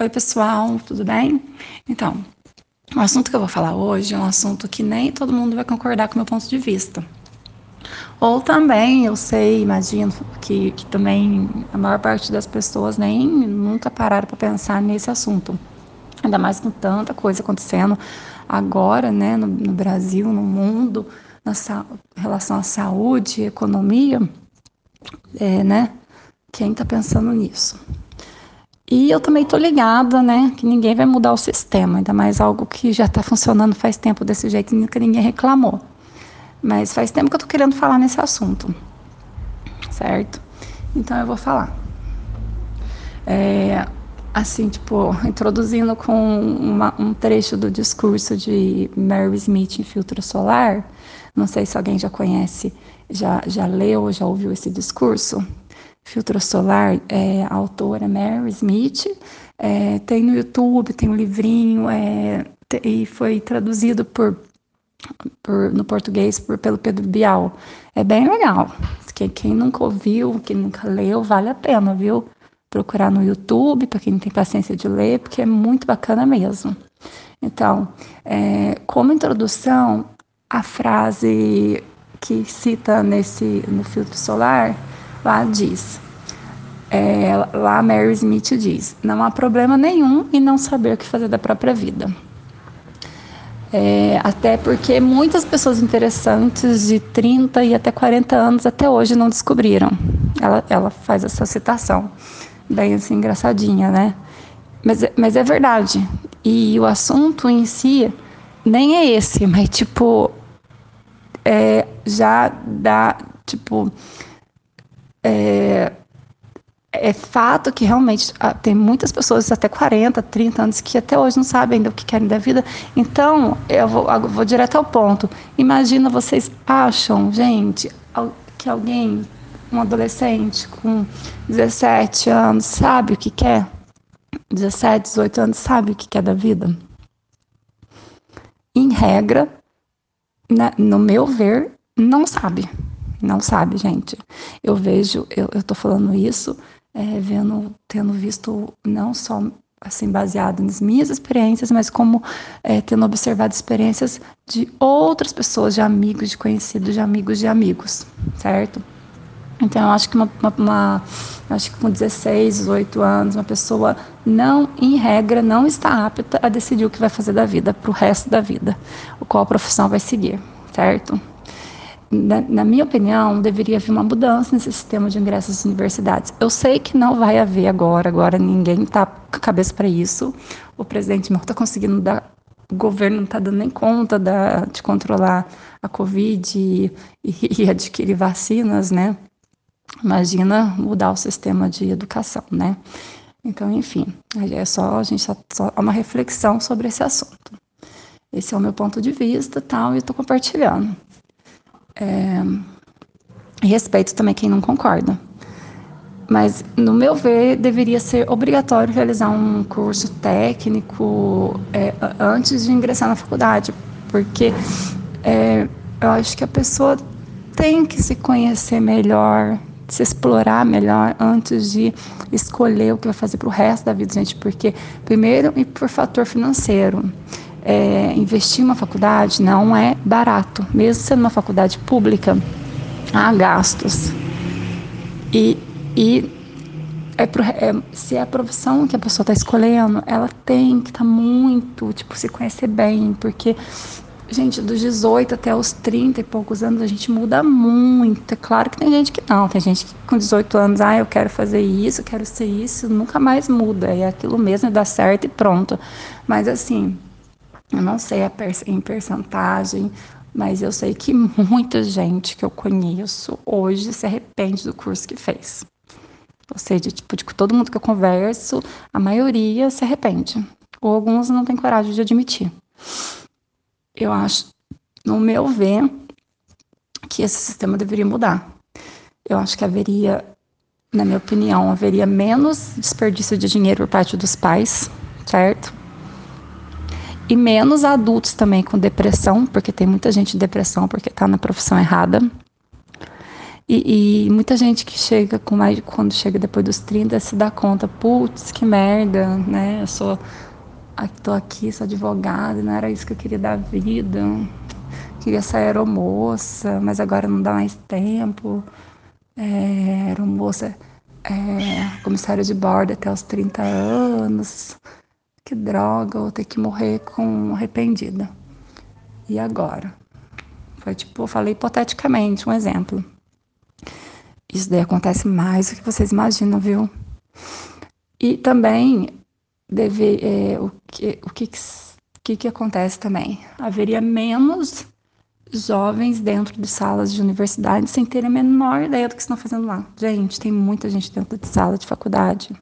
Oi, pessoal, tudo bem? Então, o assunto que eu vou falar hoje é um assunto que nem todo mundo vai concordar com o meu ponto de vista. Ou também, eu sei, imagino que, que também a maior parte das pessoas nem nunca pararam para pensar nesse assunto. Ainda mais com tanta coisa acontecendo agora, né, no, no Brasil, no mundo, na relação à saúde, economia, é, né? Quem está pensando nisso? E eu também tô ligada, né, que ninguém vai mudar o sistema, ainda mais algo que já está funcionando faz tempo desse jeito e nunca ninguém reclamou. Mas faz tempo que eu tô querendo falar nesse assunto, certo? Então eu vou falar. É, assim, tipo, introduzindo com uma, um trecho do discurso de Mary Smith em Filtro Solar. Não sei se alguém já conhece, já, já leu, já ouviu esse discurso. Filtro Solar, é, a autora Mary Smith, é, tem no YouTube, tem um livrinho, é, e foi traduzido por, por, no português por, pelo Pedro Bial. É bem legal. Quem, quem nunca ouviu, quem nunca leu, vale a pena, viu? Procurar no YouTube, para quem não tem paciência de ler, porque é muito bacana mesmo. Então, é, como introdução, a frase que cita nesse no filtro solar Lá diz, é, lá Mary Smith diz: não há problema nenhum em não saber o que fazer da própria vida. É, até porque muitas pessoas interessantes de 30 e até 40 anos até hoje não descobriram. Ela, ela faz essa citação, bem assim, engraçadinha, né? Mas, mas é verdade. E o assunto em si nem é esse, mas tipo, é, já dá, tipo, é, é fato que realmente ah, tem muitas pessoas até 40, 30 anos que até hoje não sabem ainda o que querem da vida. Então, eu vou, eu vou direto ao ponto. Imagina vocês acham, gente, que alguém, um adolescente com 17 anos, sabe o que quer? 17, 18 anos, sabe o que quer da vida? Em regra, na, no meu ver, não sabe. Não sabe, gente. Eu vejo, eu, eu tô falando isso, é, vendo, tendo visto não só assim baseado nas minhas experiências, mas como é, tendo observado experiências de outras pessoas, de amigos, de conhecidos, de amigos de amigos, certo? Então, eu acho que uma, uma, uma acho que com 16, 18 anos, uma pessoa não, em regra, não está apta a decidir o que vai fazer da vida para o resto da vida, qual profissão vai seguir, certo? Na, na, minha opinião, deveria haver uma mudança nesse sistema de ingressos às universidades. Eu sei que não vai haver agora, agora ninguém está com a cabeça para isso. O presidente não está conseguindo dar, o governo não está dando nem conta da, de controlar a Covid e, e, adquirir vacinas, né? Imagina mudar o sistema de educação, né? Então, enfim, é só a gente só, só uma reflexão sobre esse assunto. Esse é o meu ponto de vista, tal, e estou compartilhando. É, respeito também quem não concorda. Mas, no meu ver, deveria ser obrigatório realizar um curso técnico é, antes de ingressar na faculdade, porque é, eu acho que a pessoa tem que se conhecer melhor, se explorar melhor antes de escolher o que vai fazer para o resto da vida, gente. Porque, primeiro, e por fator financeiro é, investir em uma faculdade não é barato, mesmo sendo uma faculdade pública, há gastos. E, e é, pro, é, se é a profissão que a pessoa está escolhendo, ela tem que estar tá muito, tipo, se conhecer bem, porque, gente, dos 18 até os 30 e poucos anos, a gente muda muito. É claro que tem gente que não, tem gente que com 18 anos, ah, eu quero fazer isso, eu quero ser isso, nunca mais muda, é aquilo mesmo, dá certo e pronto. Mas, assim, eu não sei a em percentagem, mas eu sei que muita gente que eu conheço hoje se arrepende do curso que fez. Ou seja, tipo, de todo mundo que eu converso, a maioria se arrepende. Ou alguns não têm coragem de admitir. Eu acho, no meu ver, que esse sistema deveria mudar. Eu acho que haveria, na minha opinião, haveria menos desperdício de dinheiro por parte dos pais, certo? E menos adultos também com depressão, porque tem muita gente depressão porque está na profissão errada. E, e, muita gente que chega com mais quando chega depois dos 30 se dá conta, putz, que merda, né? Eu sou tô aqui, sou advogada, não era isso que eu queria da vida. Queria ser aeromoça, mas agora não dá mais tempo. É, aeromoça, é, comissária de bordo até os 30 anos. Que droga, vou ter que morrer com arrependida. E agora? Foi tipo, eu falei hipoteticamente, um exemplo. Isso daí acontece mais do que vocês imaginam, viu? E também deve, é, o, que, o que, que, que acontece também? Haveria menos jovens dentro de salas de universidade sem terem a menor ideia do que estão fazendo lá. Gente, tem muita gente dentro de sala de faculdade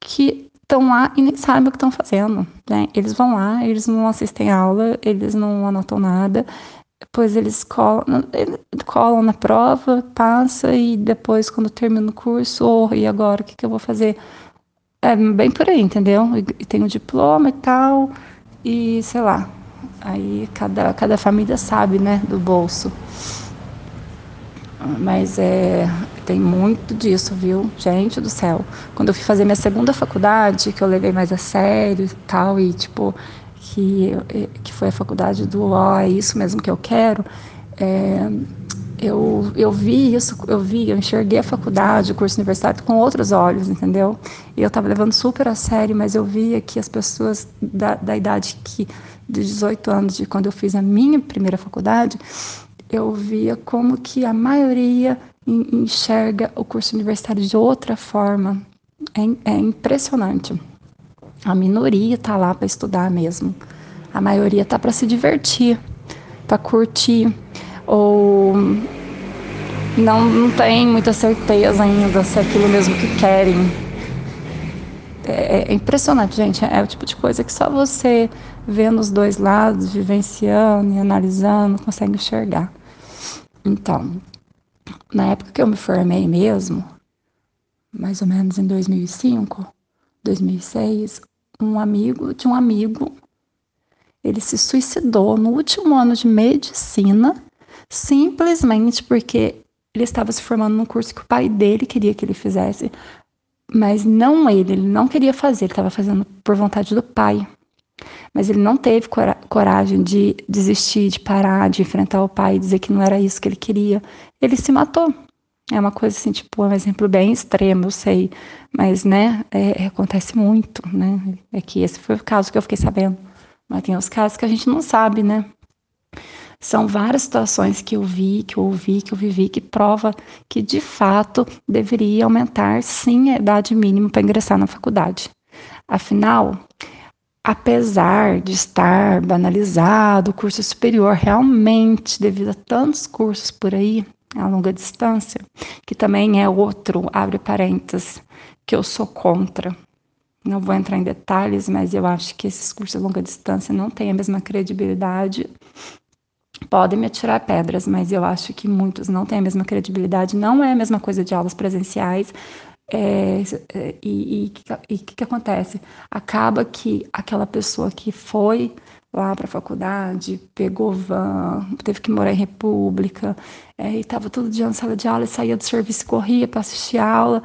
que estão lá e nem sabem o que estão fazendo. Né? Eles vão lá, eles não assistem aula, eles não anotam nada, depois eles colam, colam na prova, passa e depois quando termina o curso, oh, e agora o que, que eu vou fazer? É bem por aí, entendeu? E tem o diploma e tal, e sei lá. Aí cada, cada família sabe, né, do bolso. Mas é, tem muito disso, viu? Gente do céu. Quando eu fui fazer minha segunda faculdade, que eu levei mais a sério e tal, e tipo, que, que foi a faculdade do ó, oh, é isso mesmo que eu quero, é, eu, eu vi isso, eu vi, eu enxerguei a faculdade, o curso universitário com outros olhos, entendeu? E eu estava levando super a sério, mas eu via que as pessoas da, da idade que, de 18 anos, de quando eu fiz a minha primeira faculdade, eu via como que a maioria enxerga o curso universitário de outra forma. É, é impressionante. A minoria está lá para estudar mesmo. A maioria está para se divertir, para curtir ou não, não tem muita certeza ainda se é aquilo mesmo que querem. É, é impressionante, gente. É o tipo de coisa que só você vendo os dois lados, vivenciando e analisando, consegue enxergar. Então, na época que eu me formei mesmo, mais ou menos em 2005, 2006, um amigo de um amigo, ele se suicidou no último ano de medicina simplesmente porque ele estava se formando num curso que o pai dele queria que ele fizesse, mas não ele, ele não queria fazer, ele estava fazendo por vontade do pai. Mas ele não teve cora coragem de desistir, de parar, de enfrentar o pai e dizer que não era isso que ele queria. Ele se matou. É uma coisa assim, tipo, um exemplo bem extremo, eu sei. Mas, né, é, acontece muito, né? É que esse foi o caso que eu fiquei sabendo. Mas tem os casos que a gente não sabe, né? São várias situações que eu vi, que eu ouvi, que eu vivi, que prova que de fato deveria aumentar sim a idade mínima para ingressar na faculdade. Afinal, apesar de estar banalizado o curso superior, realmente, devido a tantos cursos por aí, a longa distância, que também é outro, abre parênteses, que eu sou contra. Não vou entrar em detalhes, mas eu acho que esses cursos a longa distância não têm a mesma credibilidade podem me atirar pedras, mas eu acho que muitos não têm a mesma credibilidade, não é a mesma coisa de aulas presenciais. É, é e o que, que acontece? Acaba que aquela pessoa que foi lá para a faculdade, pegou van, teve que morar em república, é, e estava todo dia na sala de aula, e saía do serviço, corria para assistir a aula,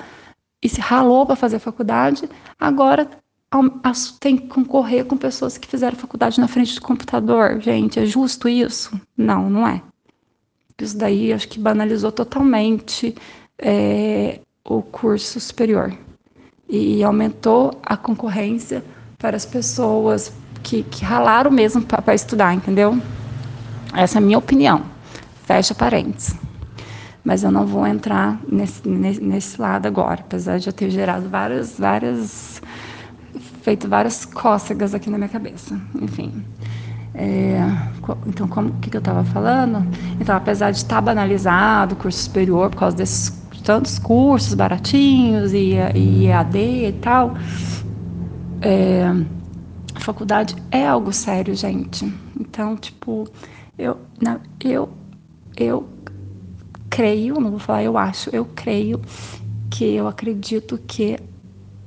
e se ralou para fazer a faculdade, agora tem que concorrer com pessoas que fizeram faculdade na frente do computador. Gente, é justo isso? Não, não é. Isso daí acho que banalizou totalmente é, o curso superior e aumentou a concorrência para as pessoas que, que ralaram mesmo para estudar, entendeu? Essa é a minha opinião. Fecha parênteses. Mas eu não vou entrar nesse, nesse, lado agora, apesar de eu ter gerado várias, várias feito várias cócegas aqui na minha cabeça. Enfim. É, então, como que, que eu estava falando? Então, apesar de estar tá banalizado o curso superior por causa desses tantos cursos baratinhos e, e EAD e tal, é, a faculdade é algo sério, gente. Então, tipo, eu, não, eu, eu creio, não vou falar eu acho, eu creio que eu acredito que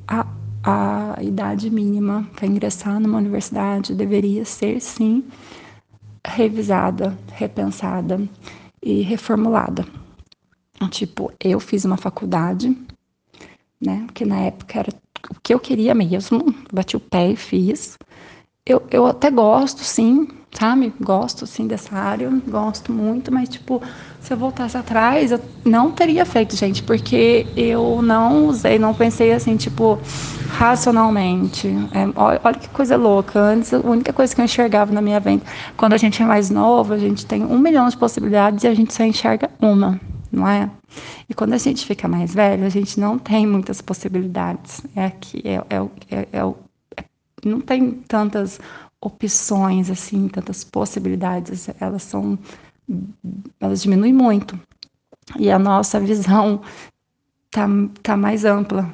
a a idade mínima para ingressar numa universidade deveria ser, sim, revisada, repensada e reformulada. Tipo, eu fiz uma faculdade, né? Que na época era o que eu queria mesmo, bati o pé e fiz. Eu, eu até gosto, sim, sabe? Gosto, sim, dessa área, gosto muito, mas, tipo, se eu voltasse atrás, eu não teria feito, gente, porque eu não usei, não pensei assim, tipo, racionalmente. É, olha, olha, que coisa louca. Antes, a única coisa que eu enxergava na minha vida, quando a gente é mais novo, a gente tem um milhão de possibilidades e a gente só enxerga uma, não é? E quando a gente fica mais velho, a gente não tem muitas possibilidades. É aqui, é, é, é, é, é não tem tantas opções assim, tantas possibilidades. Elas são, elas diminuem muito. E a nossa visão tá, tá mais ampla.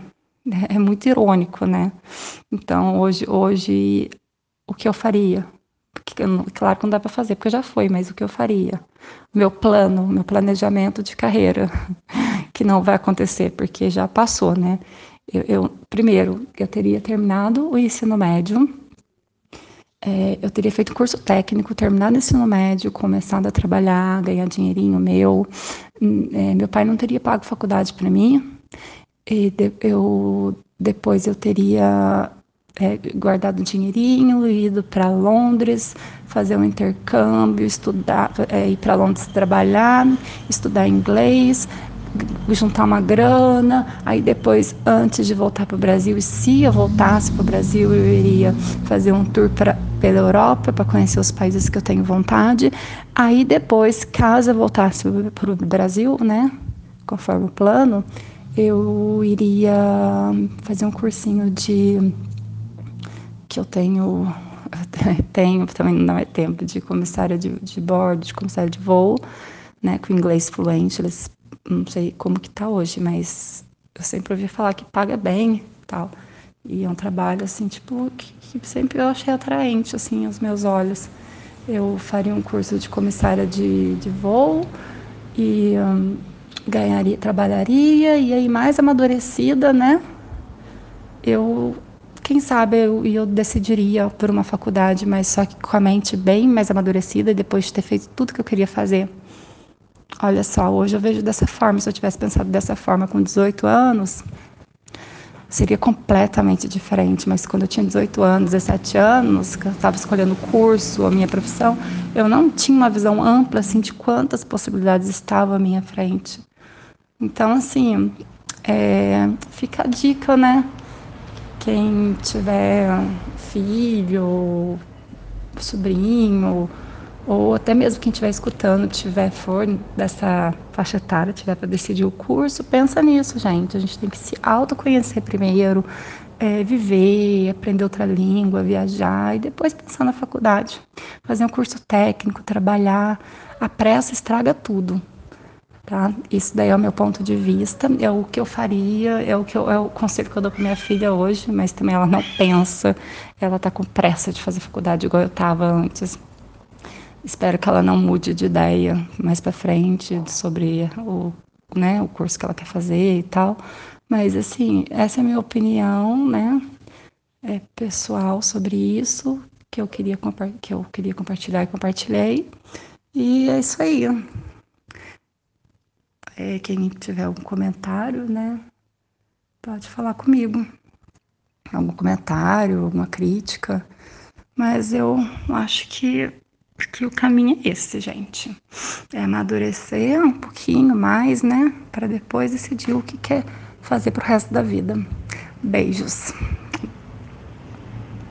É muito irônico, né? Então, hoje, hoje o que eu faria? Porque, claro que não dá para fazer, porque já foi, mas o que eu faria? Meu plano, meu planejamento de carreira, que não vai acontecer, porque já passou, né? Eu, eu primeiro, eu teria terminado o ensino médio, é, eu teria feito curso técnico, terminado o ensino médio, começado a trabalhar, ganhar dinheirinho meu. É, meu pai não teria pago faculdade para mim. E de, eu depois eu teria é, guardado dinheirinho, ido para Londres, fazer um intercâmbio, estudar, é, ir para Londres trabalhar, estudar inglês, juntar uma grana, aí depois, antes de voltar para o Brasil, e se eu voltasse para o Brasil, eu iria fazer um tour pela Europa para conhecer os países que eu tenho vontade. Aí depois, caso eu voltasse para o Brasil, né, conforme o plano, eu iria fazer um cursinho de que eu tenho tenho também não é tempo de comissária de, de bordo, de comissária de voo, né, com inglês fluente, eles não sei como que tá hoje, mas eu sempre ouvi falar que paga bem tal. E é um trabalho, assim, tipo, que, que sempre eu achei atraente, assim, aos meus olhos. Eu faria um curso de comissária de, de voo e um, ganharia, trabalharia, e aí mais amadurecida, né? Eu, quem sabe, eu, eu decidiria por uma faculdade, mas só que com a mente bem mais amadurecida, depois de ter feito tudo que eu queria fazer. Olha só, hoje eu vejo dessa forma. Se eu tivesse pensado dessa forma com 18 anos, seria completamente diferente. Mas quando eu tinha 18 anos, 17 anos, que eu estava escolhendo o curso, a minha profissão, eu não tinha uma visão ampla assim de quantas possibilidades estavam à minha frente. Então, assim, é, fica a dica, né? Quem tiver filho, sobrinho, ou até mesmo quem estiver escutando, tiver for dessa faixa etária, tiver para decidir o curso, pensa nisso, gente. A gente tem que se autoconhecer primeiro, é, viver, aprender outra língua, viajar e depois pensar na faculdade. Fazer um curso técnico, trabalhar. A pressa estraga tudo. Tá? Isso daí é o meu ponto de vista, é o que eu faria, é o que eu, é o conselho que eu dou para minha filha hoje, mas também ela não pensa, ela está com pressa de fazer faculdade igual eu estava antes. Espero que ela não mude de ideia mais para frente sobre o, né, o curso que ela quer fazer e tal. Mas assim, essa é a minha opinião, né, é pessoal sobre isso que eu queria que eu queria compartilhar e compartilhei. E é isso aí. É, quem tiver algum comentário, né, pode falar comigo. Algum comentário, alguma crítica. Mas eu acho que porque o caminho é esse, gente. É amadurecer um pouquinho mais, né? Para depois decidir o que quer fazer pro resto da vida. Beijos.